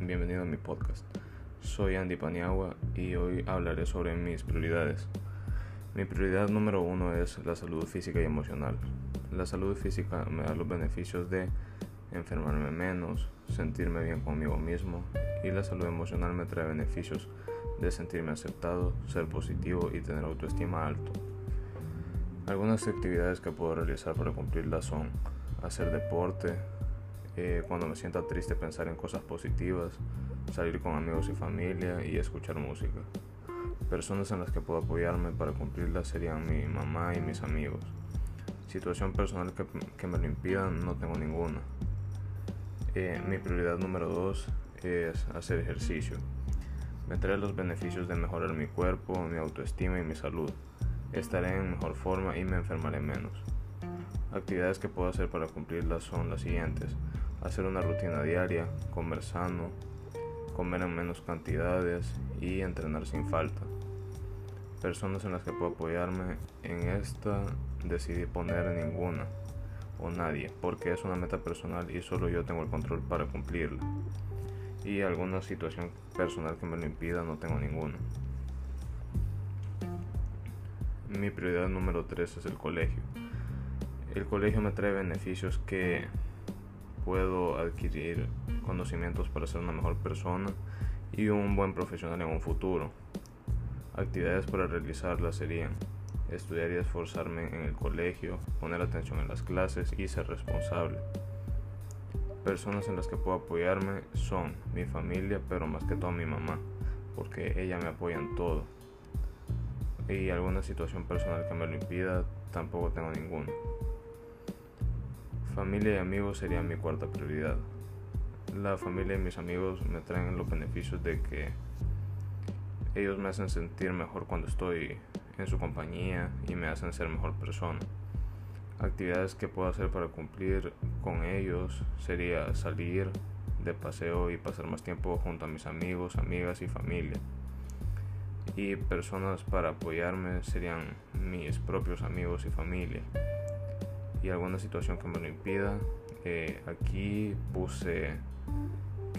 bienvenido a mi podcast. Soy Andy Paniagua y hoy hablaré sobre mis prioridades. Mi prioridad número uno es la salud física y emocional. La salud física me da los beneficios de enfermarme menos, sentirme bien conmigo mismo y la salud emocional me trae beneficios de sentirme aceptado, ser positivo y tener autoestima alto. Algunas actividades que puedo realizar para cumplirlas son hacer deporte, eh, cuando me sienta triste pensar en cosas positivas, salir con amigos y familia y escuchar música. Personas en las que puedo apoyarme para cumplirlas serían mi mamá y mis amigos. Situación personal que, me lo impida no tengo ninguna. Eh, mi prioridad número dos es hacer ejercicio. Me trae los beneficios de mejorar mi cuerpo, mi autoestima y mi salud. Estaré en mejor forma y me enfermaré menos. Actividades que puedo hacer para cumplirlas son las siguientes hacer una rutina diaria, comer sano, comer en menos cantidades y entrenar sin falta. Personas en las que puedo apoyarme en esta decidí poner ninguna o nadie porque es una meta personal y solo yo tengo el control para cumplirla. Y alguna situación personal que me lo impida no tengo ninguna. Mi prioridad número 3 es el colegio. El colegio me trae beneficios que puedo adquirir conocimientos para ser una mejor persona y un buen profesional en un futuro. Actividades para realizarlas serían estudiar y esforzarme en el colegio, poner atención en las clases y ser responsable. Personas en las que puedo apoyarme son mi familia, pero más que todo mi mamá, porque ella me apoya en todo. Y alguna situación personal que me lo impida, tampoco tengo ninguna. Familia y amigos serían mi cuarta prioridad. La familia y mis amigos me traen los beneficios de que ellos me hacen sentir mejor cuando estoy en su compañía y me hacen ser mejor persona. Actividades que puedo hacer para cumplir con ellos sería salir de paseo y pasar más tiempo junto a mis amigos, amigas y familia. Y personas para apoyarme serían mis propios amigos y familia y alguna situación que me lo impida. Eh, aquí puse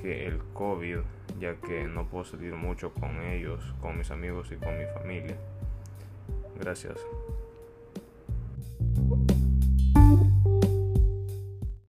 que el COVID, ya que no puedo salir mucho con ellos, con mis amigos y con mi familia. Gracias.